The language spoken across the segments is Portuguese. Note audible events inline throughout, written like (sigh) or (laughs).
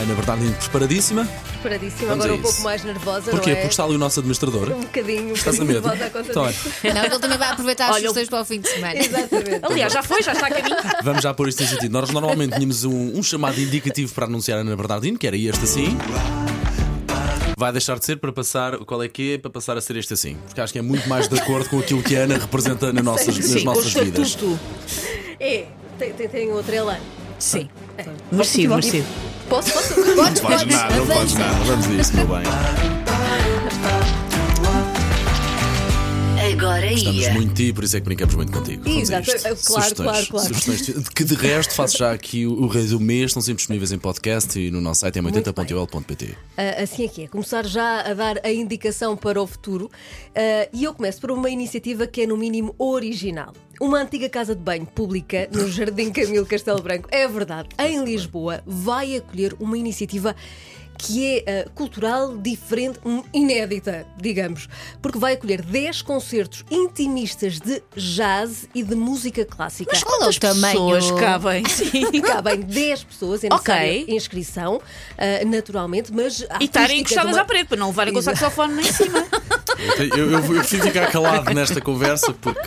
Ana Bernardino, preparadíssima? Preparadíssima, Vamos agora um pouco mais nervosa, Porquê? não é? Porque está ali o nosso administrador. Um bocadinho, um Estás a bocadinho medo? nervosa à conta Então, disso. Não, ele também vai aproveitar as Olha, sugestões para o fim de semana. Exatamente. Aliás, já foi, já está a caminho. (laughs) vamos já pôr isto em sentido. Nós normalmente tínhamos um, um chamado indicativo para anunciar a Ana Bernardino, que era este assim. Vai deixar de ser para passar. Qual é que é? Para passar a ser este assim. Porque acho que é muito mais de acordo com aquilo que a Ana representa nas nossas, nas Sim, o nossas vidas. É, tem, tem, tem outra Elan. Sim. Merecido, merecido. Posso, posso? Podes, Não faz nada, não faz nada. Vamos a isso, meu bem. Agora Estamos ia. muito ti, por isso é que brincamos muito contigo. Exato, claro, Sugestões, claro, claro. sugestões que de resto faço já aqui o, o resumê, estão sempre disponíveis em podcast e no nosso site m80.ol.pt. Ah, assim é que é. Começar já a dar a indicação para o futuro. Ah, e eu começo por uma iniciativa que é, no mínimo, original. Uma antiga casa de banho pública no Jardim Camilo Castelo Branco, é verdade, em Lisboa, vai acolher uma iniciativa que é ah, cultural, diferente, hum, inédita, digamos, porque vai acolher 10 concertos intimistas de jazz e de música clássica. Mas qual é o tamanho? Pessoas cabem. (laughs) Sim. (laughs) Cabem 10 pessoas, é Ok. necessária inscrição, ah, naturalmente, mas. E estarem encostadas uma- à parede para não levarem com o saxofone lá em cima. Eu, eu, eu prefiro ficar calado nesta conversa porque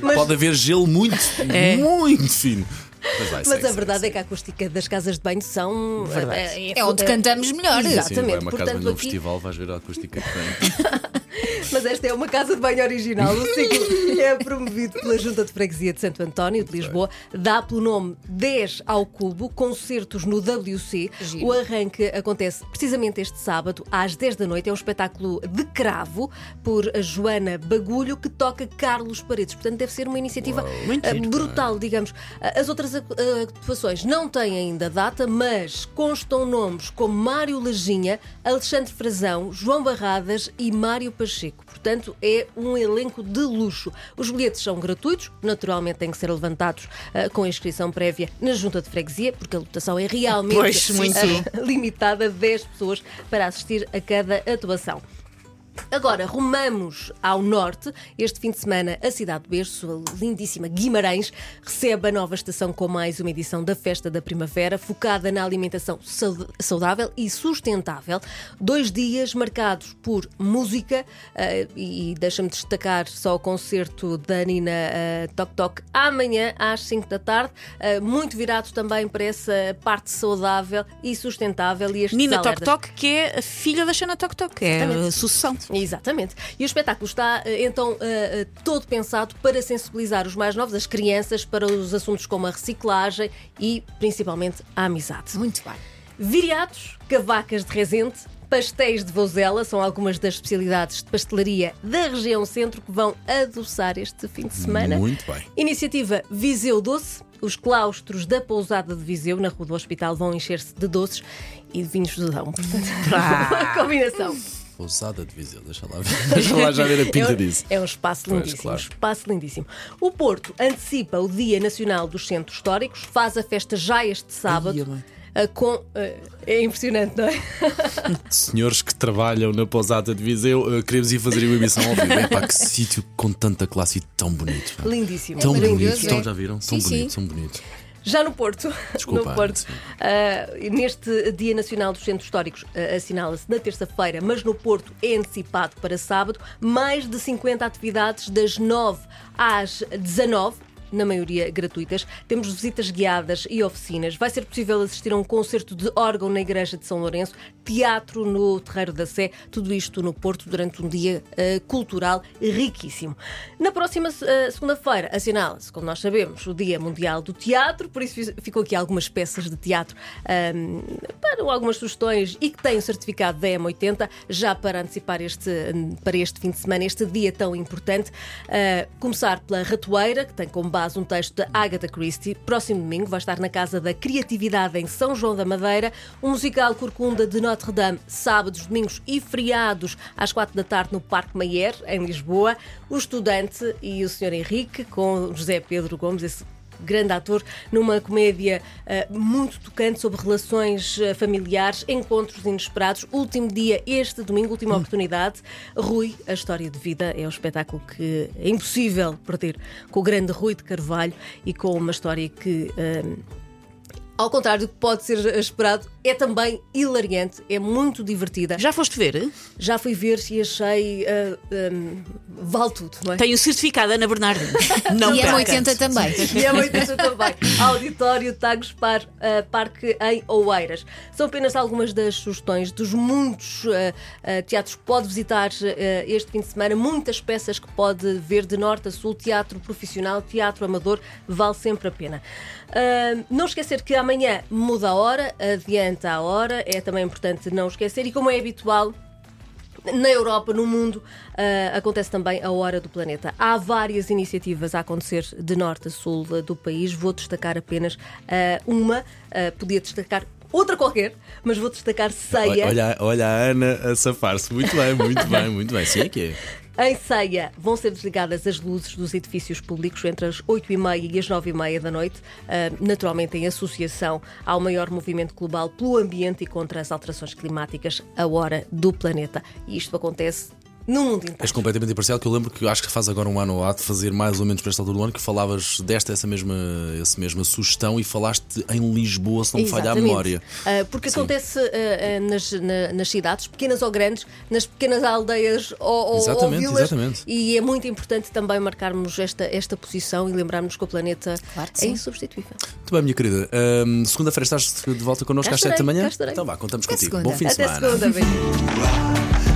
pode haver gelo muito, É. muito fino. Mas, vai, Mas a verdade é que a acústica das casas de banho são. Verdade. É onde cantamos melhor. Sim, vai Exatamente. uma casa Portanto, num aqui- festival, vais ver a acústica que tem. (laughs) (laughs) Mas esta é uma casa de banho original. O ciclo (laughs) é promovido pela Junta de Freguesia de Santo António de Lisboa. Dá pelo nome 10 ao Cubo, concertos no WC. Giro. O arranque acontece precisamente este sábado, às 10 da noite. É um espetáculo de cravo por Joana Bagulho, que toca Carlos Paredes. Portanto, deve ser uma iniciativa eh, giro. brutal, digamos. Ah, As outras ah, atuações não têm ainda data, mas constam nomes como Mário Lajinha, Alexandre Frazão, João Barradas e Mário Pacheco. Portanto, é um elenco de luxo. Os bilhetes são gratuitos, naturalmente têm que ser levantados ah, com inscrição prévia na junta de freguesia, porque a lotação é realmente Pois, ah, (laughs) limitada a 10 pessoas para assistir a cada atuação. Agora, rumamos ao norte. Este fim de semana, a cidade de berço, a lindíssima Guimarães, recebe a nova estação com mais uma edição da Festa da Primavera, focada na alimentação saud- saudável e sustentável. Dois dias marcados por música eh, e deixa-me destacar só o concerto da Nina eh, Toc Toc amanhã às 5 da tarde, eh, muito virado também para essa parte saudável e sustentável. E Nina Tok alertas- Tok, que é a filha da Xana Tok Tok, é a sucessão. Exatamente. E o espetáculo está eh, então eh, eh, todo pensado para sensibilizar os mais novos, as crianças, para os assuntos como a reciclagem e principalmente a amizade. Muito bem. Viriatos, cavacas de resente, pastéis de vozela são algumas das especialidades de pastelaria da região centro que vão adoçar este fim de semana. Muito bem. Iniciativa Viseu Doce. Os claustros da pousada de Viseu, na Rua do Hospital, vão encher-se de doces e de vinhos de Dão. Portanto, uma combinação. Pousada de Viseu, deixa lá ver. (laughs) Deixa lá já ver a pinta é, um, disso. é um espaço Pois, lindíssimo. claro. um espaço lindíssimo. O Porto antecipa o Dia Nacional dos Centros Históricos, faz a festa já este sábado. Ah, com, ah, é impressionante, não é? (laughs) Senhores que trabalham na pousada de Viseu, eh, queremos ir fazer uma emissão ao vivo. Epá, que (laughs) sítio com tanta classe e tão bonito. Lindíssimo. Tão maravilhoso, bonito. é. Então já viram? Tão Sim, bonito, sim. tão bonito. Já no Porto, Desculpa, no Porto. ah, neste Dia Nacional dos Centros Históricos ah, assinala-se na terça-feira, mas no Porto é antecipado para sábado, mais de 50 atividades das 9 às 19 na maioria gratuitas. Temos visitas guiadas e oficinas. Vai ser possível assistir a um concerto de órgão na Igreja de São Lourenço, teatro no Terreiro da Sé, tudo isto no Porto durante um dia eh, cultural riquíssimo. Na próxima eh, segunda-feira assinala-se, como nós sabemos, o Dia Mundial do Teatro, por isso ficou aqui algumas peças de teatro ahm, para algumas sugestões e que têm o certificado da M80 já para antecipar este, para este fim de semana, este dia tão importante. Ah, começar pela Ratoeira, que tem como base um texto de Agatha Christie. Próximo domingo vai estar na Casa da Criatividade em São João da Madeira. O musical Corcunda de Notre Dame, sábados, domingos e feriados, às quatro da tarde no Parque Mayer, em Lisboa. O Estudante e o Sr. Henrique, com José Pedro Gomes, esse grande ator, numa comédia ah, muito tocante sobre relações ah, familiares, encontros inesperados. Último dia, este domingo, última oportunidade. Rui, a história de vida, é um espetáculo que é impossível perder com o grande Rui de Carvalho e com uma história que. ah, ao contrário do que pode ser esperado, é também hilariante, é muito divertida. Já foste ver? Já fui ver e achei. ah, hum, vale tudo, não é? Tenho o certificado Ana Bernardino. (laughs) Não E é perca. 80 também. E é muito isso também. Auditório Tagus Par, ah, Parque em Oeiras. São apenas algumas das sugestões dos muitos ah, ah, teatros que pode visitar ah, este fim de semana, muitas peças que pode ver de norte a sul, teatro profissional, teatro amador, vale sempre a pena. Ah, não esquecer que amanhã muda a hora, adianta a hora, é também importante não esquecer, e como é habitual, na Europa, no mundo, ah, acontece também a Hora do Planeta. Há várias iniciativas a acontecer de norte a sul do país. Vou destacar apenas ah, uma, ah, podia destacar outra qualquer, mas vou destacar Ceia. Olha, olha a Ana a safar-se. Muito bem, muito bem, muito bem. Sim, é que é. (laughs) Em Ceia vão ser desligadas as luzes dos edifícios públicos entre as 8h30 e as 9h30 da noite, ah, naturalmente em associação ao maior movimento global pelo ambiente e contra as alterações climáticas, a Hora do Planeta. E isto acontece no mundo inteiro. És completamente imparcial, que eu lembro que eu acho que faz agora um ano ou há de fazer mais ou menos para esta altura do ano que falavas desta essa mesma, essa mesma sugestão e falaste em Lisboa, se não me falha a Exatamente. memória. Ah, porque Sim. acontece ah, ah, nas, na- nas cidades, pequenas ou grandes, nas pequenas aldeias ou, ou- ou Exatamente, vilas. exatamente. E é muito importante também marcarmos esta, esta posição e lembrarmos que o planeta Claro que é insubstituível. Muito bem, minha querida. Segunda-feira estás de volta connosco às 7 da manhã? Então vá, contamos Até contigo. segunda. Bom fim de Até semana. segunda. (laughs)